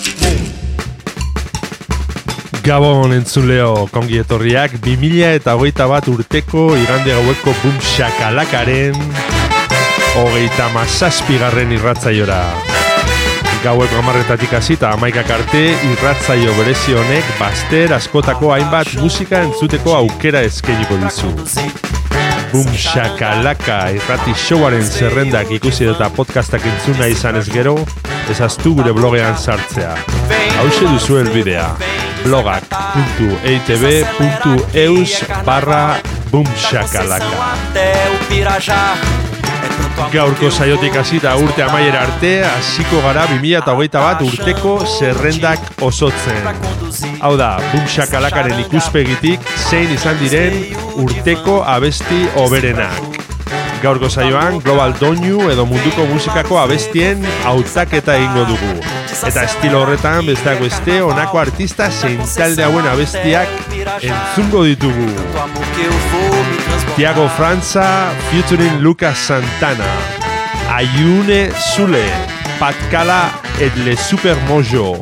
Gabon entzuleo kongi etorriak 2000 eta hogeita bat urteko igande gaueko bum shakalakaren hogeita mazazpigarren irratzaiora. Gaueko amarretatik hasita amaikak arte irratzaio berezi honek baster askotako hainbat musika entzuteko aukera eskainiko dizu. Bum shakalaka irrati showaren zerrendak ikusi eta podcastak entzuna izan ez gero, ezaztu gure blogean sartzea. Hauxe duzu elbidea, blogak.eitb.eus barra bumshakalaka. Gaurko saiotik hasita urte amaiera arte, hasiko gara 2021 bat urteko zerrendak osotzen. Hau da, bumshakalakaren ikuspegitik zein izan diren urteko abesti oberenak. Gaurko saioan Global Doinu edo munduko musikako abestien hautaketa egingo dugu. Eta estilo horretan besteak beste honako artista zein talde hauen abestiak entzungo ditugu. Tiago Franza featuring Lucas Santana. Ayune Sule, Patkala et le Super Mojo.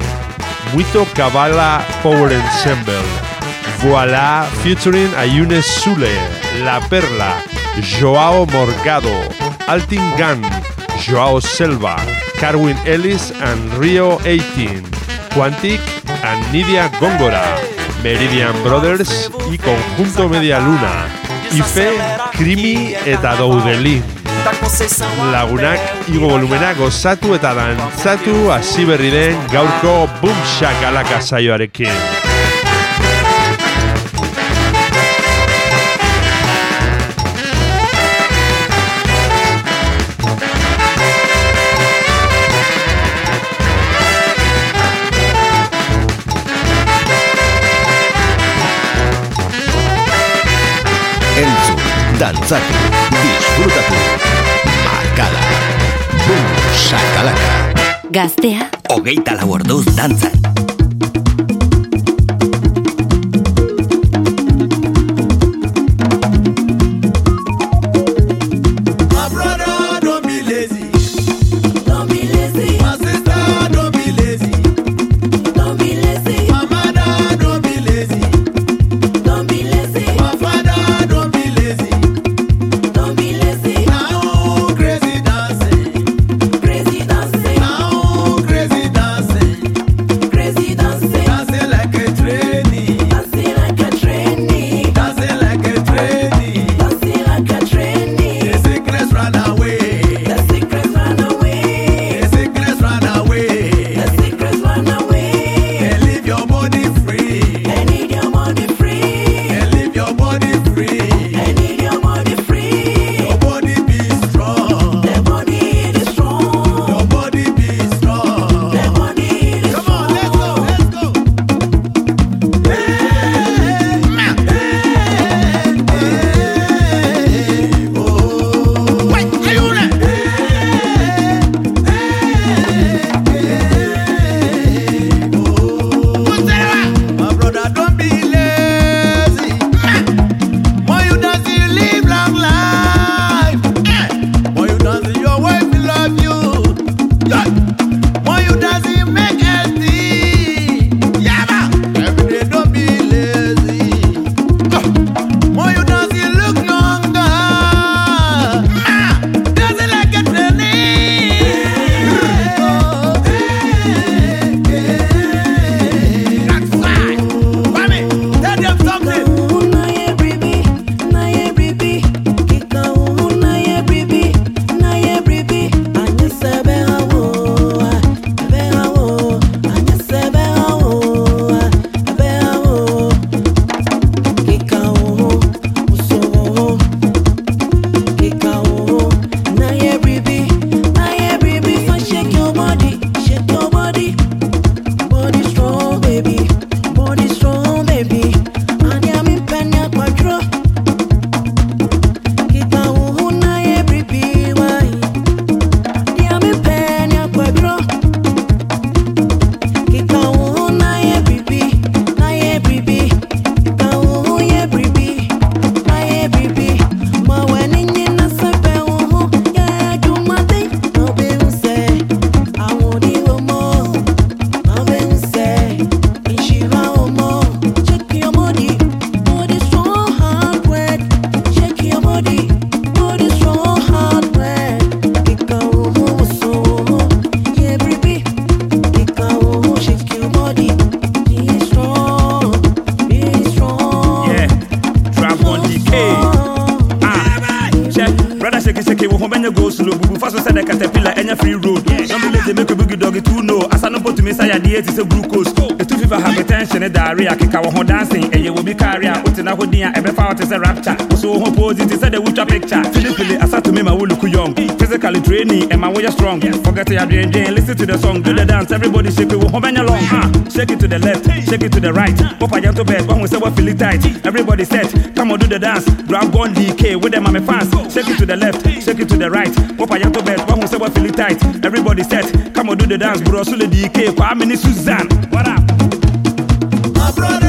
Muito Kabala Power Ensemble. Voilà featuring Ayune Sule, La Perla, Joao Morgado, Altin Gun, Joao Selva, Carwin Ellis and Rio 18, Quantic and Nidia Góngora, Meridian Brothers y Conjunto Media Luna, Ife, Krimi eta Doudelin. Lagunak igo volumena gozatu eta dantzatu hasi berri den gaurko Boom Shakalaka saioarekin. Dantzatu, disfrutatu. Makala. Bum, shakalaka. Gaztea. Hogeita lau orduz dantzan. te a rapture. So wo ho posi te sɛ de wotwa picture. Filipili asa to me ma look young. Physically training and ɛma woyɛ strong. Forget yɛadwendwen listen to the song. Do the dance everybody shake it wo ho bɛnyɛ long. Ha shake it to the left shake it to the right. Wopa yɛ to bed one we say woahu feel it tight. Everybody set come on do the dance. Dragon dk with them ame fans shake it to the left shake it to the right. Wopa yɛ to bed one we say woahu feel it tight. Everybody set come on do the dance Bro, brosule dk kwaa mene Suzanne. what up? My brother.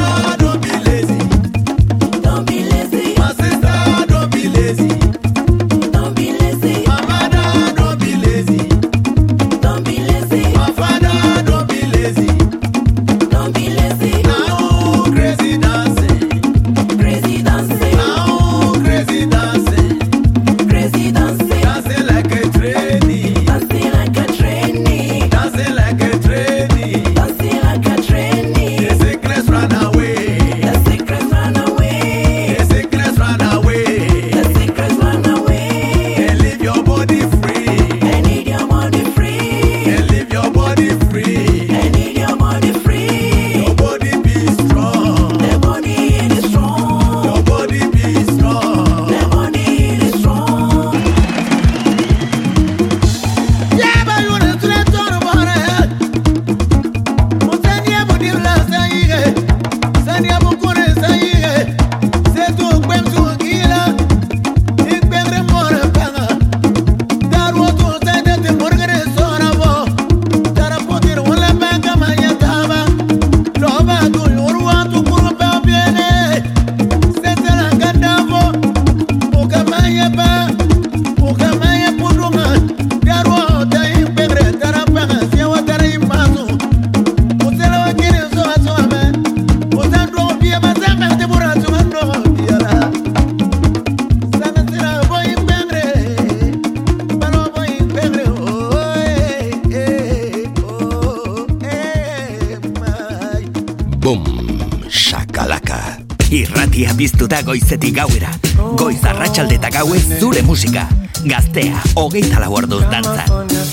Goizetik gauera. Goiz arratsalde eta gauez zure musika. Gaztea, hogeita lau orduz dantzan.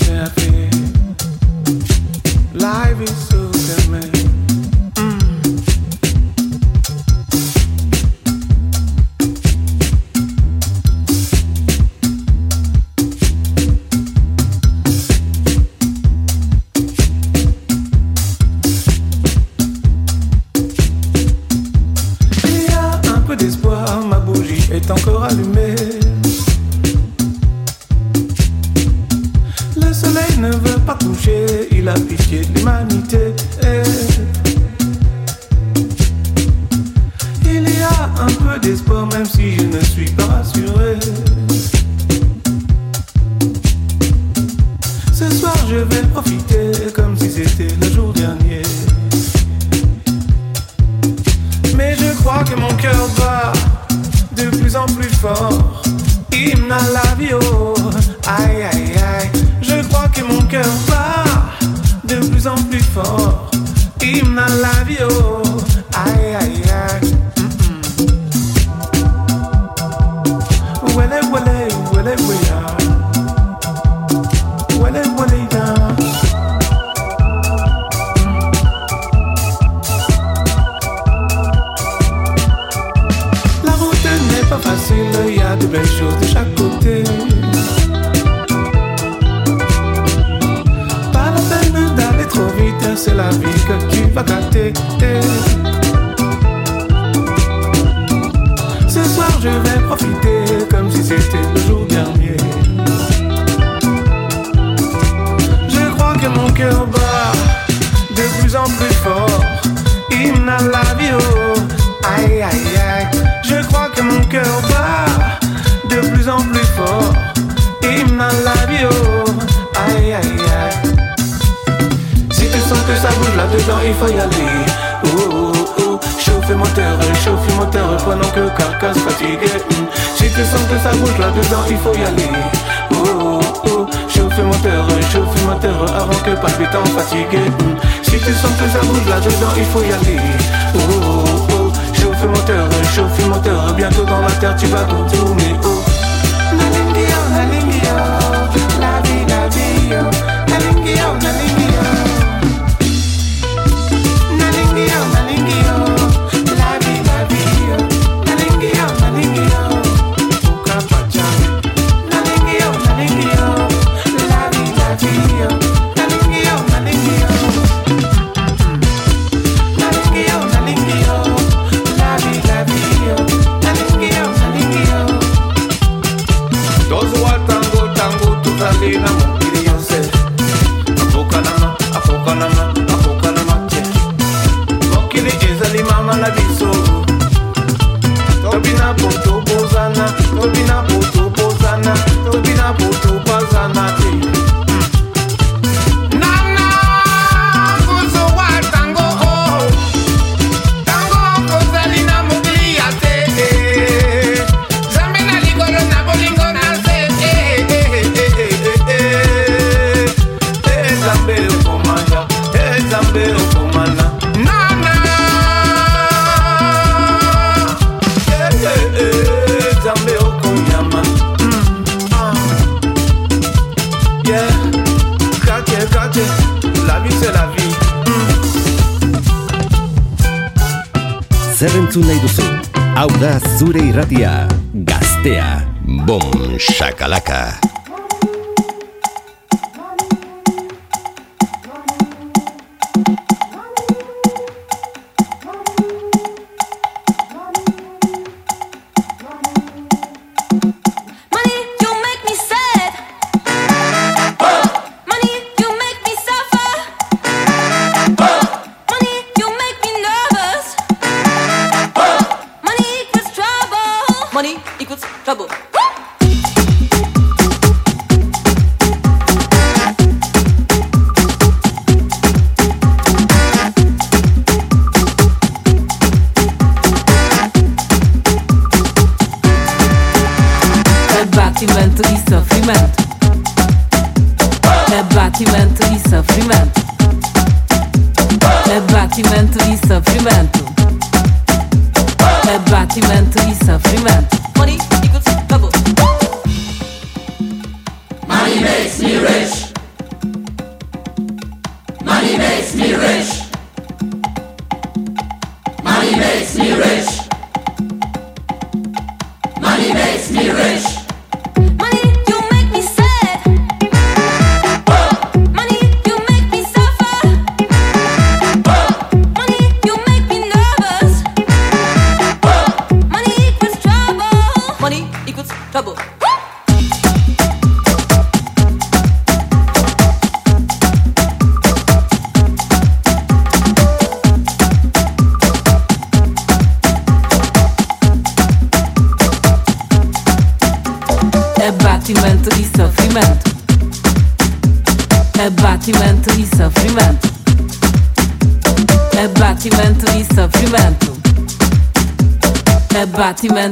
Ne veut pas coucher, il a pitié de l'humanité. Il y a un peu d'espoir, même si je ne suis pas rassuré. Ce soir, je vais profiter comme si c'était le jour dernier. Mais je crois que mon cœur bat de plus en plus fort. Hymne à la vie, oh, aïe aïe aïe. Que mon cœur bat de plus en plus fort. Hymne à la vie, oh, aïe aïe. Ce soir, je vais profiter comme si c'était le jour dernier. Je crois que mon cœur bat de plus en plus fort. Hymne la vie, oh, aïe aïe aïe. Je crois que mon cœur bat de plus en plus fort. Hymne la vie, oh, aïe aïe aïe. Si tu sens que ça bouge là-dedans, il faut y aller. Oh, oh, oh. Chauffe moteur, chauffe moteur, pendant que carcasse fatigué. Si tu sens que ça bouge là-dedans, il faut y aller. Oh, oh, oh. Chauffe moteur, chauffe moteur, avant que palpitant fatigué. Si tu sens que ça bouge là-dedans, il faut y aller. Oh, oh, oh. Chauffe moteur, chauffe moteur, bientôt dans la terre tu vas tout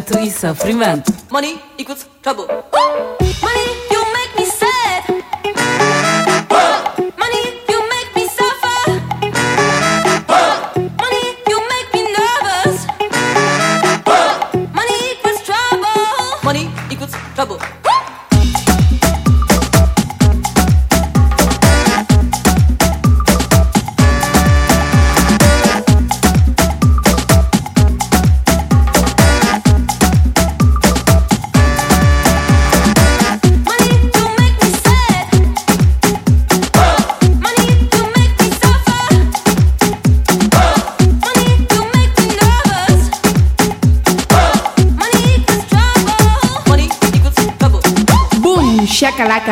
tanto e sofrimento. Money equals trouble.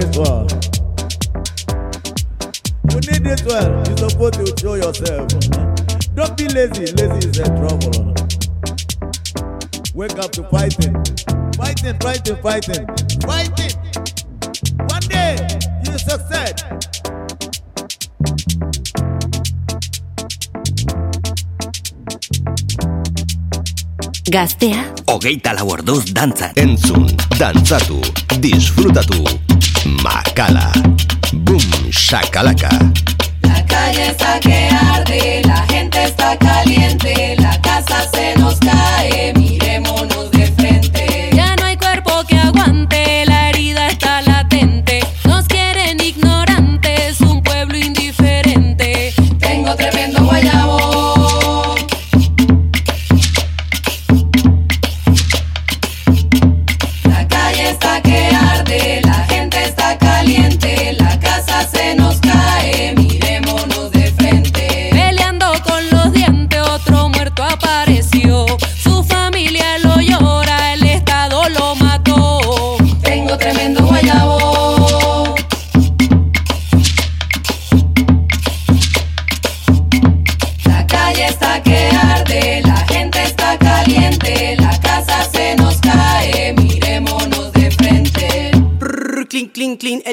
this one. You need this one. You're supposed to show yourself. Don't be lazy. Lazy is a trouble. Wake up to fighting. Fighting, fighting, fighting. Fighting. One day, you succeed. Gastea Hogeita lau orduz dantzan. Entzun, dantzatu, disfrutatu. Makala. Boom, shakalaka. La calle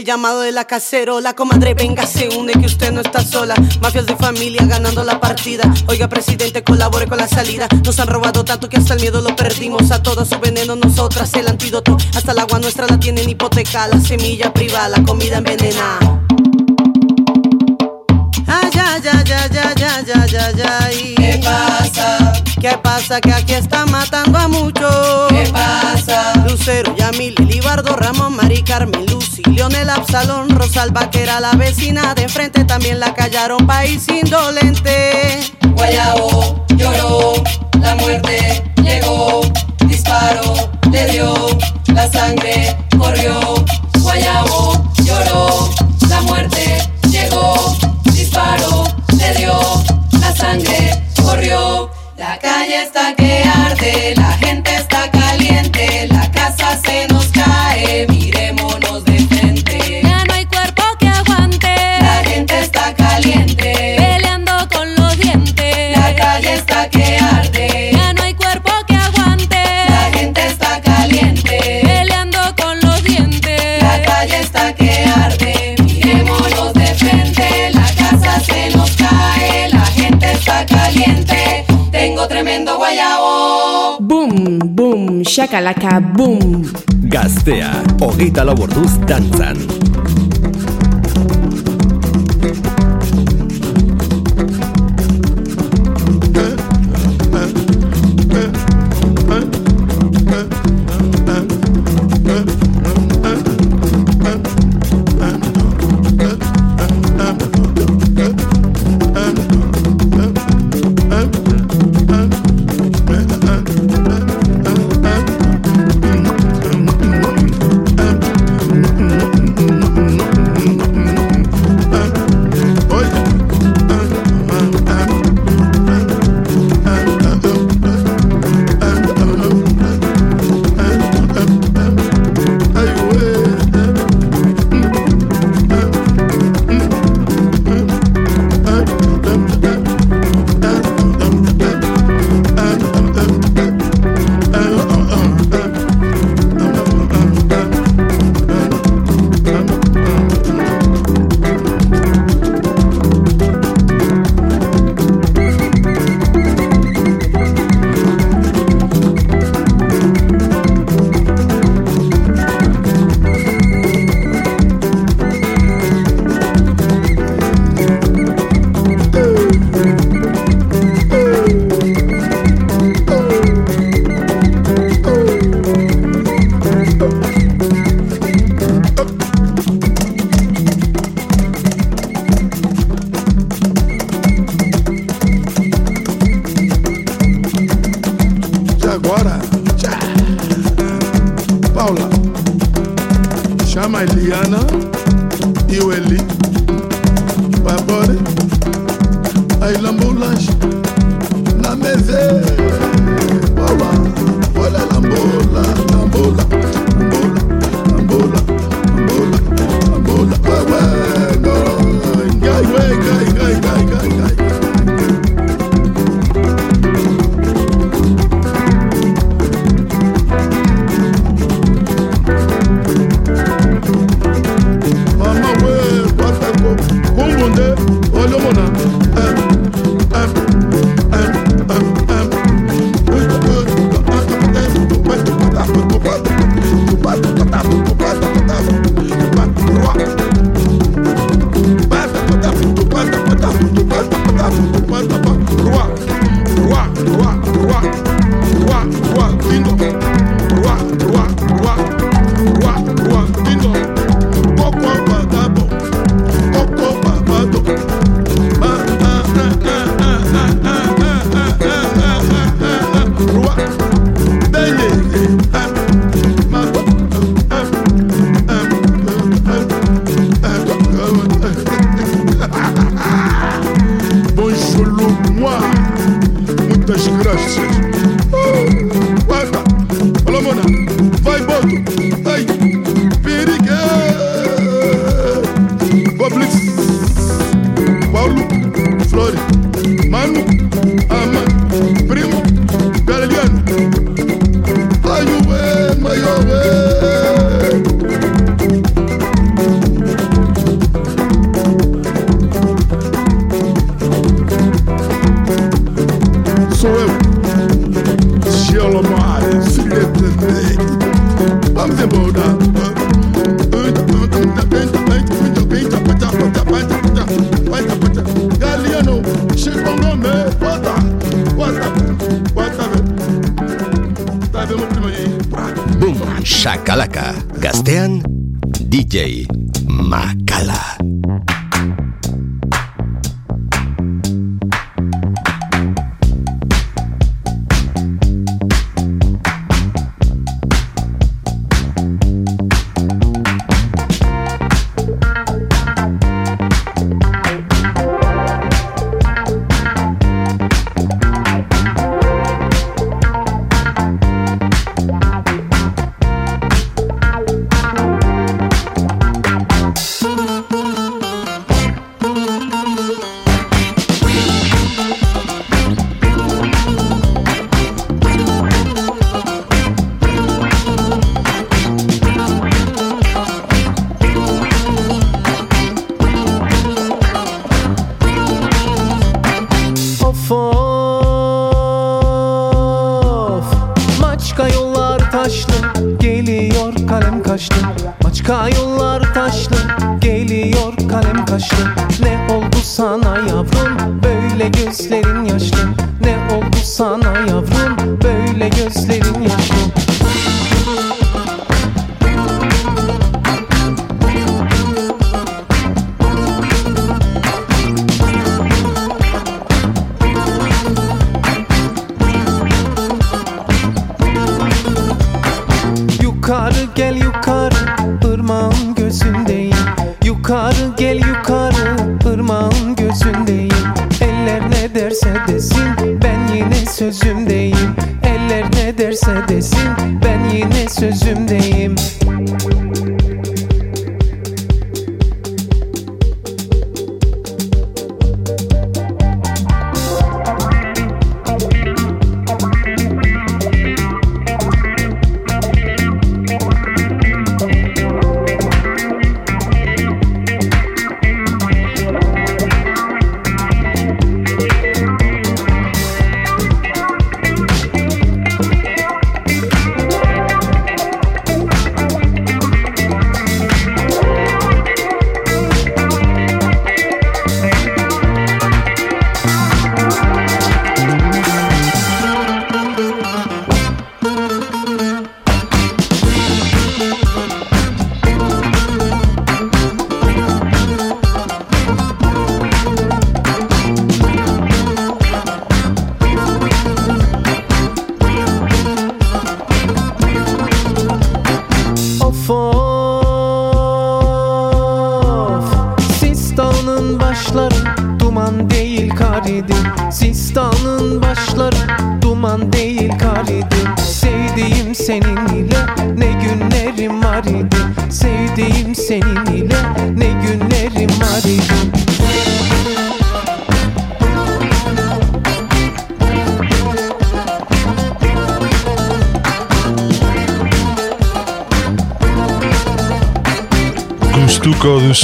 llamado de la cacerola. Comadre, venga, se une que usted no está sola. Mafias de familia ganando la partida. Oiga, presidente, colabore con la salida. Nos han robado tanto que hasta el miedo lo perdimos. A todo su veneno, nosotras el antídoto. Hasta el agua nuestra la tienen hipoteca. La semilla privada, la comida envenenada. Ay, ya, ya, ya, ya, ya, ya, ya, ya. y- ¿Qué pasa? ¿Qué pasa? Que aquí están matando a muchos. ¿Qué pasa? Lucero, Yamil, Libardo, Ramón, Mari Carmen, Lucy, Leonel, Absalón, Rosalba, que era la vecina de enfrente, también la callaron, país indolente. Guayabo lloró, la muerte llegó, disparo le dio, la sangre corrió. Guayabo lloró, la muerte llegó, disparo le dio, la sangre corrió. La calle está que arde, la gente está caliente, shakalaka, boom. Gaztea Hogeita lau orduz dantzan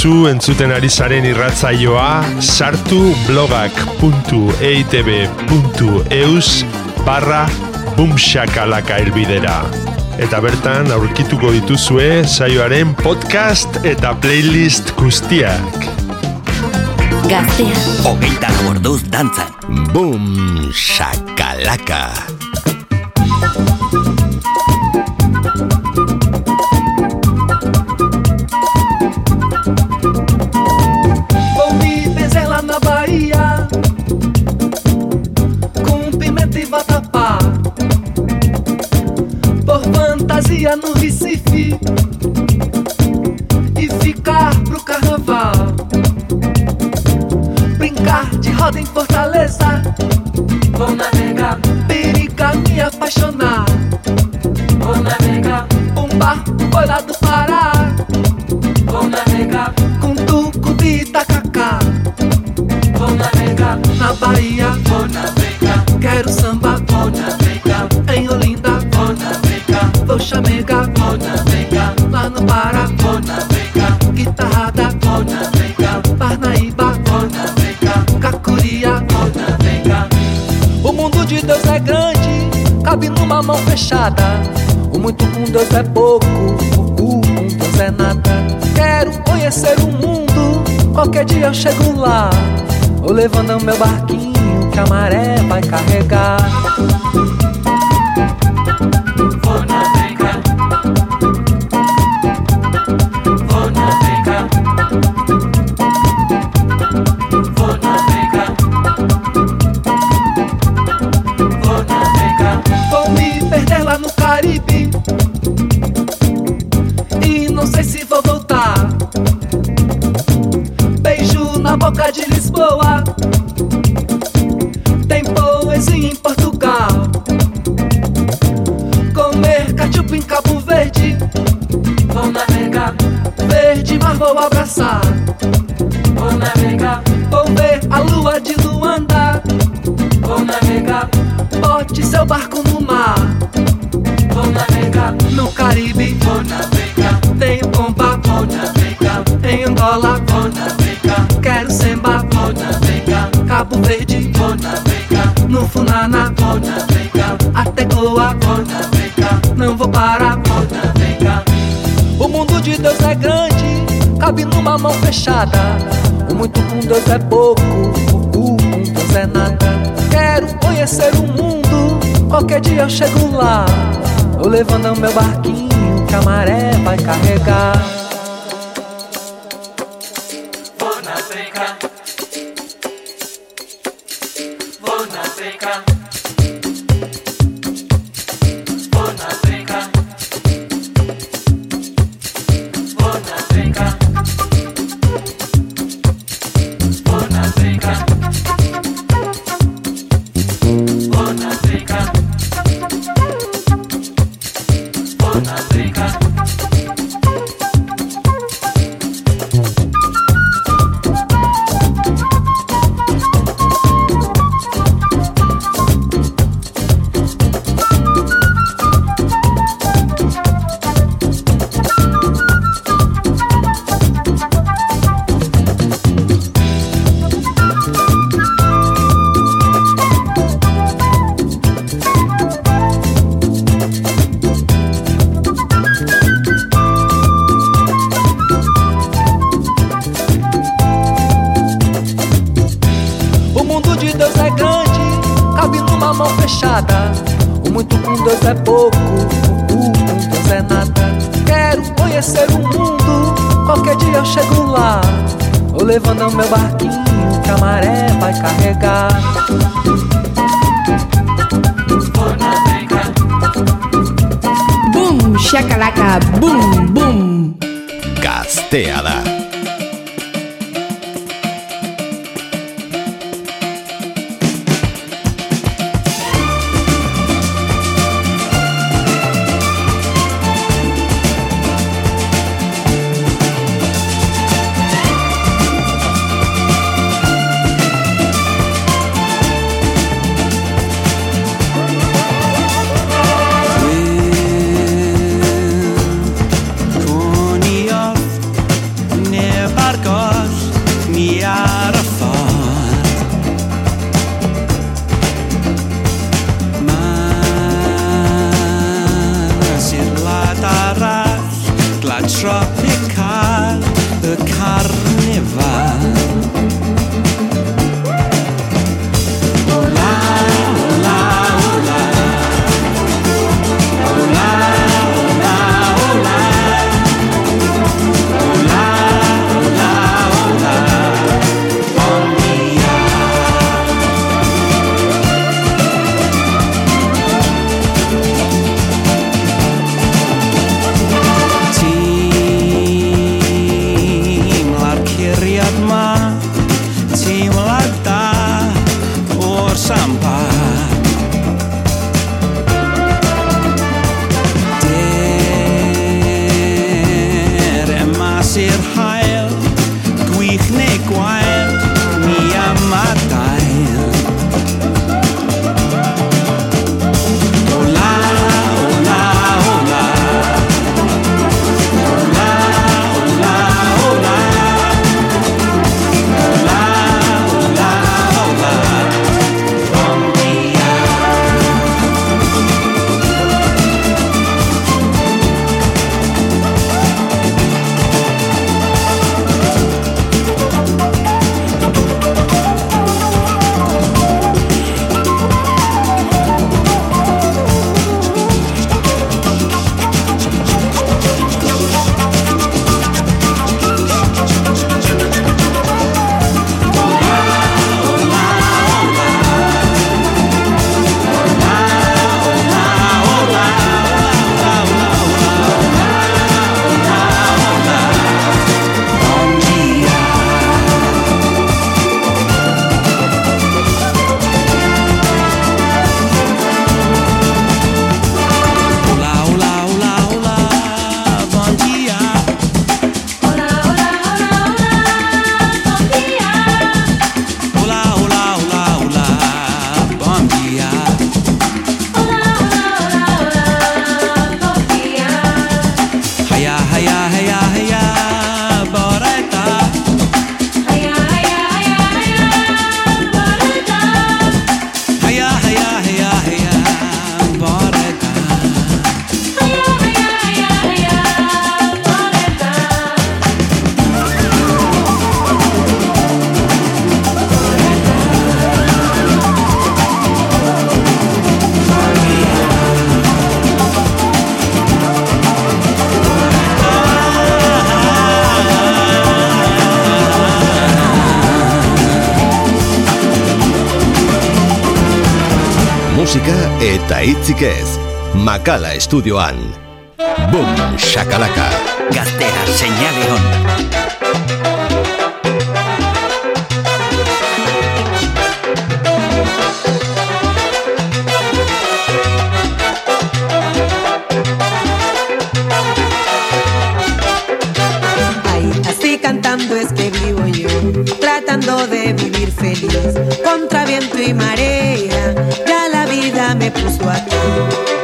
duzu entzuten ari zaren irratzaioa sartu blogak.eitb.eus barra bumshakalaka elbidera. Eta bertan aurkituko dituzue saioaren podcast eta playlist guztiak. Gaztea. Hogeita lau orduz dantzan. Boom, shakalaka. Lá do Pará Vou navegar com tucupi e tacacá. Vou navegar na Bahia. Vou navegar. Quero samba. Vou navegar em Olinda. Vou navegar. Vou chamegar. Vou navegar lá no Pará. Vou navegar. Guitarrada. Vou navegar. Parnaíba. Vou navegar. Cacuria. Vou navegar. O mundo de Deus é grande, cabe numa mão fechada. O muito com Deus é pouco, é nada. Quero conhecer o mundo, qualquer dia eu chego lá. Vou levando meu barquinho que a maré vai carregar. Numa mão fechada. O muito com Deus é pouco, o cu com Deus é nada. Quero conhecer o mundo, qualquer dia eu chego lá. Vou levando meu barquinho que a maré vai carregar. Vou navegar. Vou Cala Studio An. Boom shakalaka. Gaztea seinale on. es que vivo yo, tratando de vivir feliz, contra viento y marea, ya la vida me puso aquí.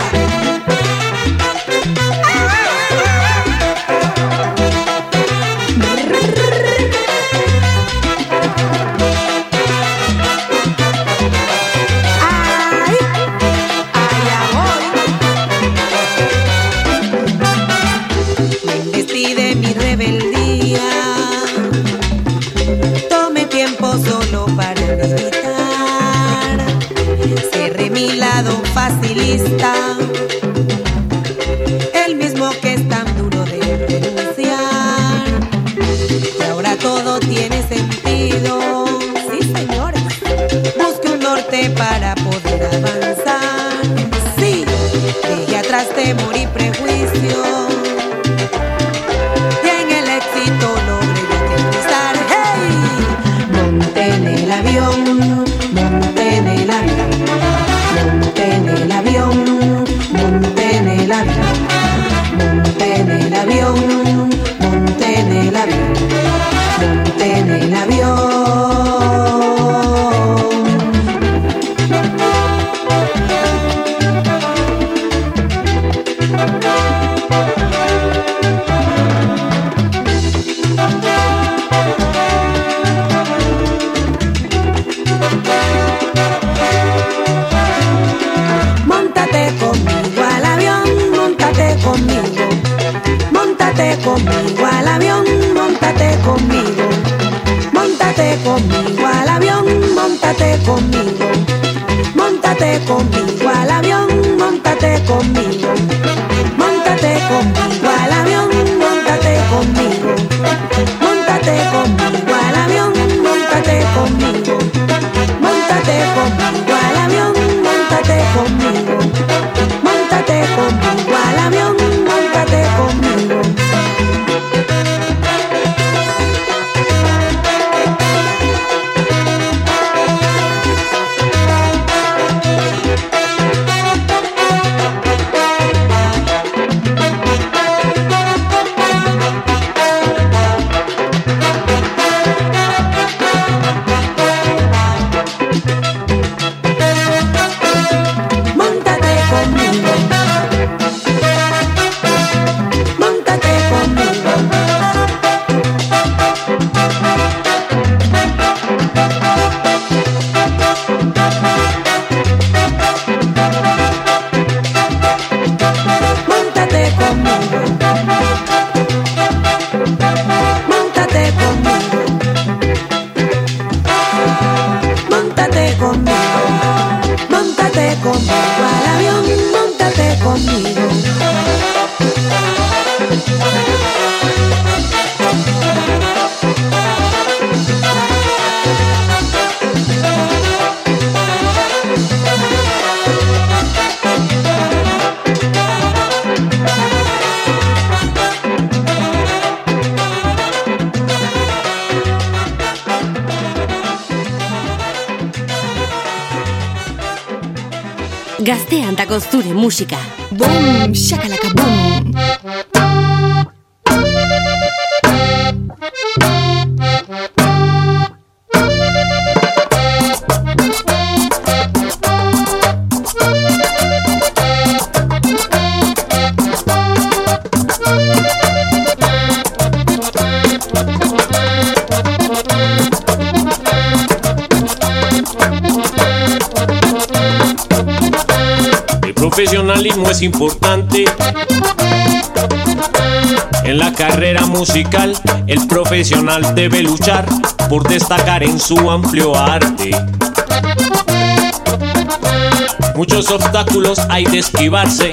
hip. facilista. Importante. En la carrera musical, el profesional debe luchar por destacar en su amplio arte. Muchos obstáculos hay de esquivarse,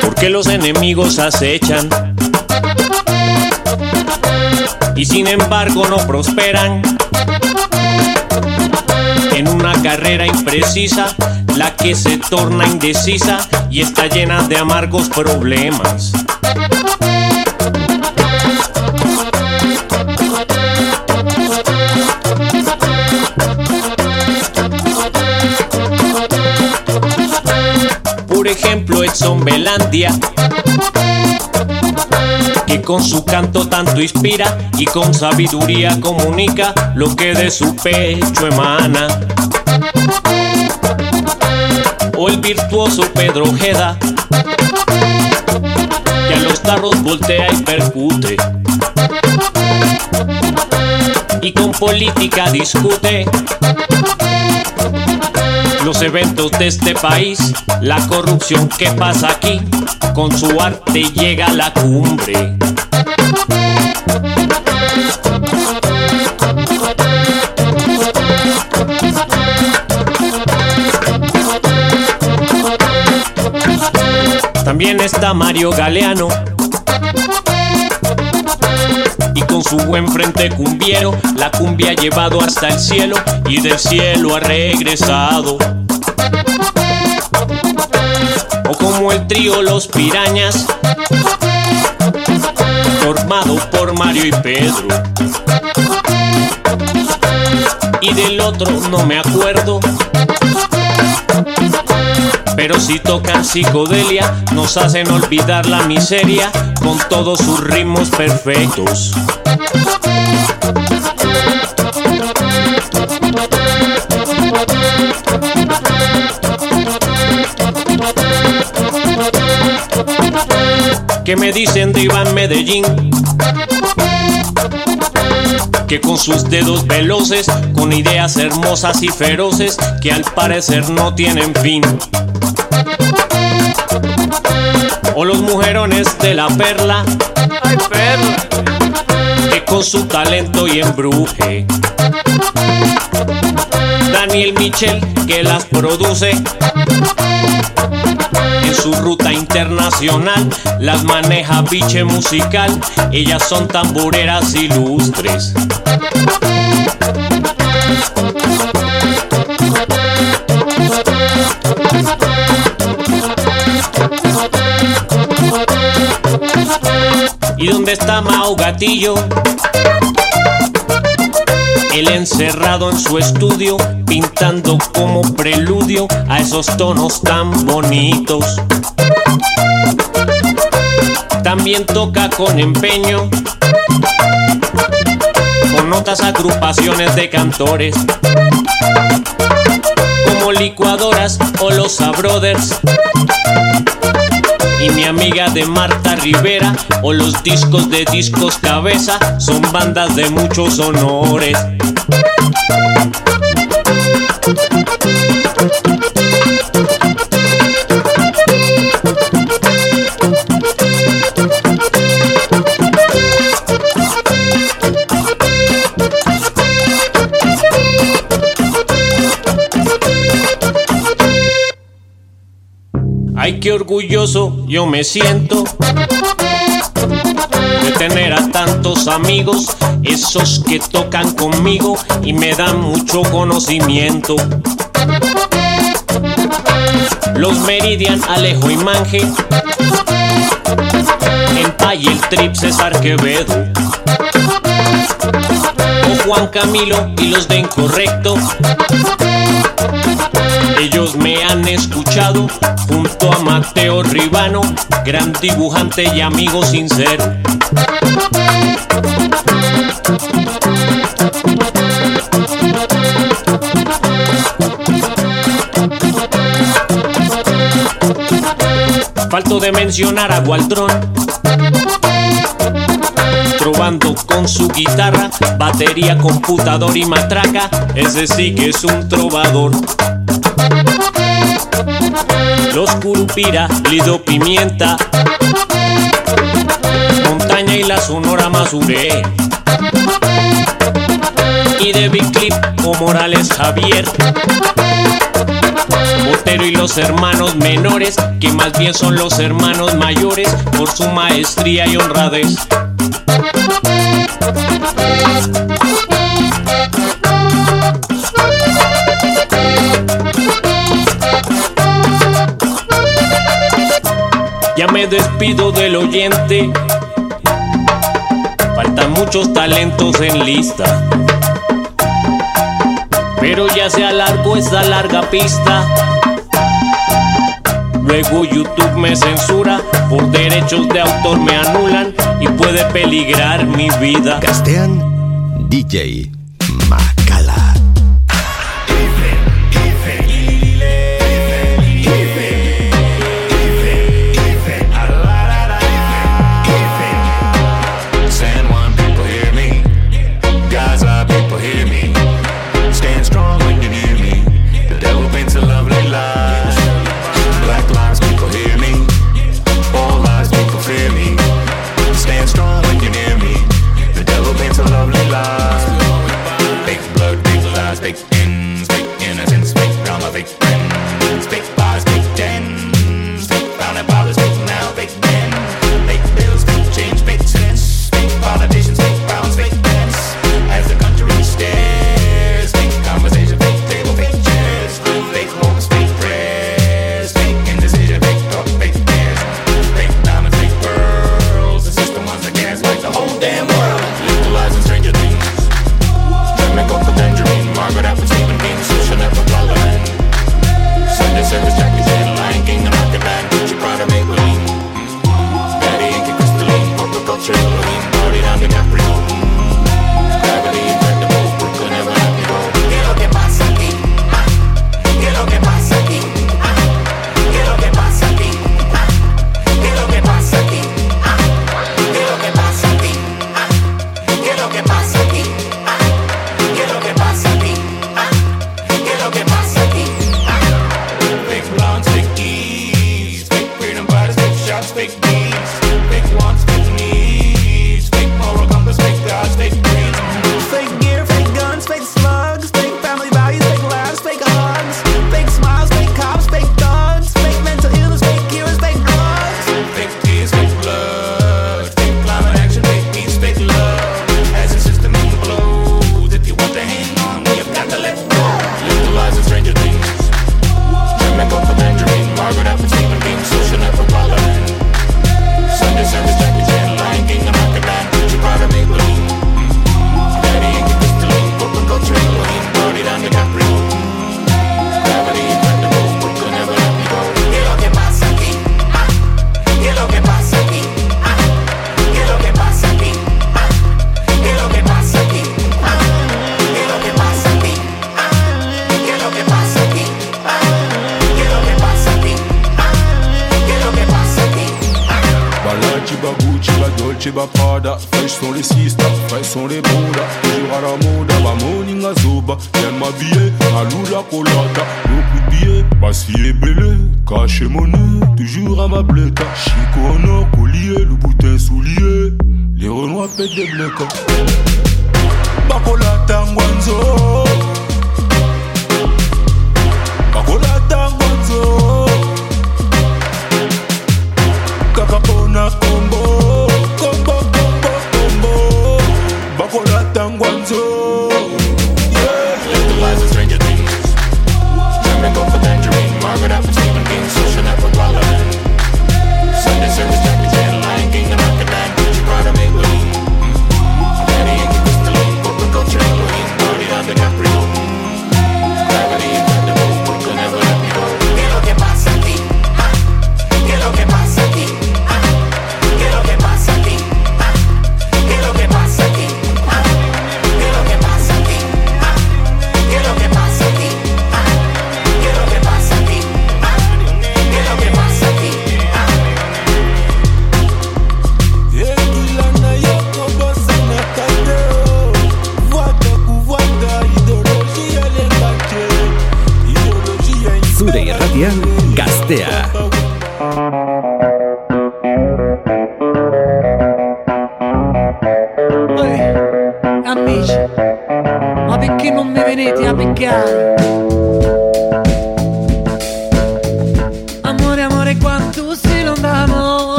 porque los enemigos acechan. Y sin embargo no prosperan. En una carrera imprecisa, la que se torna indecisa y está llena de amargos problemas. Por ejemplo, Edson Belandia, que con su canto tanto inspira y con sabiduría comunica lo que de su pecho emana. El virtuoso Pedro Ojeda, que a los tarros voltea y percute. Y con política discute los eventos de este país, la corrupción que pasa aquí, con su arte llega a la cumbre. También está Mario Galeano. Y con su buen frente cumbiero, la cumbia ha llevado hasta el cielo y del cielo ha regresado. como el trío Los Pirañas, formado por Mario y Pedro. Y del otro no me acuerdo. Pero si tocan psicodelia, nos hacen olvidar la miseria con todos sus ritmos perfectos. ¿Qué me dicen de Iván Medellín? Que con sus dedos veloces, con ideas hermosas y feroces, que al parecer no tienen fin. O los mujerones de la perla, ay perla, que con su talento y embruje. Daniel Michel, que las produce en su ruta internacional las maneja biche musical, ellas son tamboreras ilustres. ¿Y dónde está Mao Gatillo? Él encerrado en su estudio, pintando como preludio a esos tonos tan bonitos. También toca con empeño, con otras agrupaciones de cantores, como licuadoras o los Brothers. Y mi amiga de Marta Rivera o los discos de discos cabeza son bandas de muchos honores. Orgulloso yo me siento de tener a tantos amigos, esos que tocan conmigo y me dan mucho conocimiento. Los Meridian, Alejo y Manje, en Pay el Trip César Quevedo, Juan Camilo y los de Incorrecto. Ellos me han escuchado junto a Mateo Ribano, gran dibujante y amigo sincero. Falto de mencionar a Gualdrón, trovando con su guitarra, batería, computador y matraca, ese sí que es un trovador. Los Curupira, Lido Pimienta, Montaña y la Sonora Mazuré. Y de Big Clip o Morales Javier. Botero y los hermanos menores, que más bien son los hermanos mayores, por su maestría y honradez. Ya me despido del oyente. Faltan muchos talentos en lista. Pero ya se alargó esa larga pista. Luego YouTube me censura, por derechos de autor me anulan y puede peligrar mi vida. Castean DJ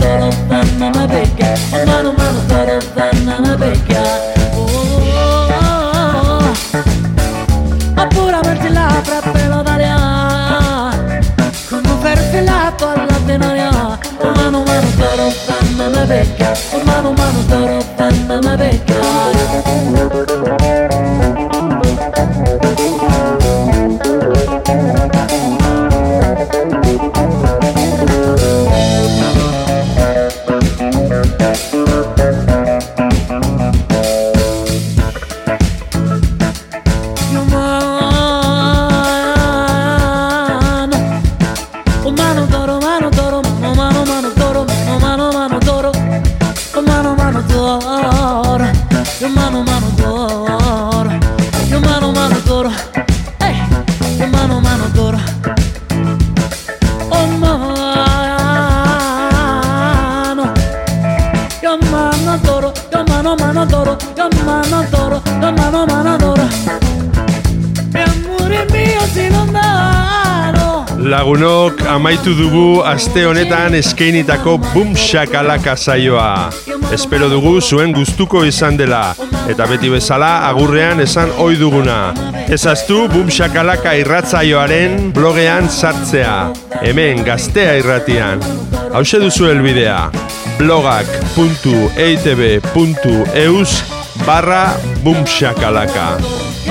tara banana becca mano mano tara banana becca appura parte la frappella d'aria come ferfe la palla denaria mano mano tara banana becca mano mano tara banana becca amaitu dugu aste honetan eskeinitako bumsak alaka saioa. Espero dugu zuen gustuko izan dela, eta beti bezala agurrean esan ohi duguna. Ezaztu bumsak alaka irratzaioaren blogean sartzea, hemen gaztea irratian. Hau duzu helbidea, blogak.eitb.eus barra bumsakalaka. Bumsakalaka.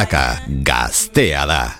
Galaka, gaztea da.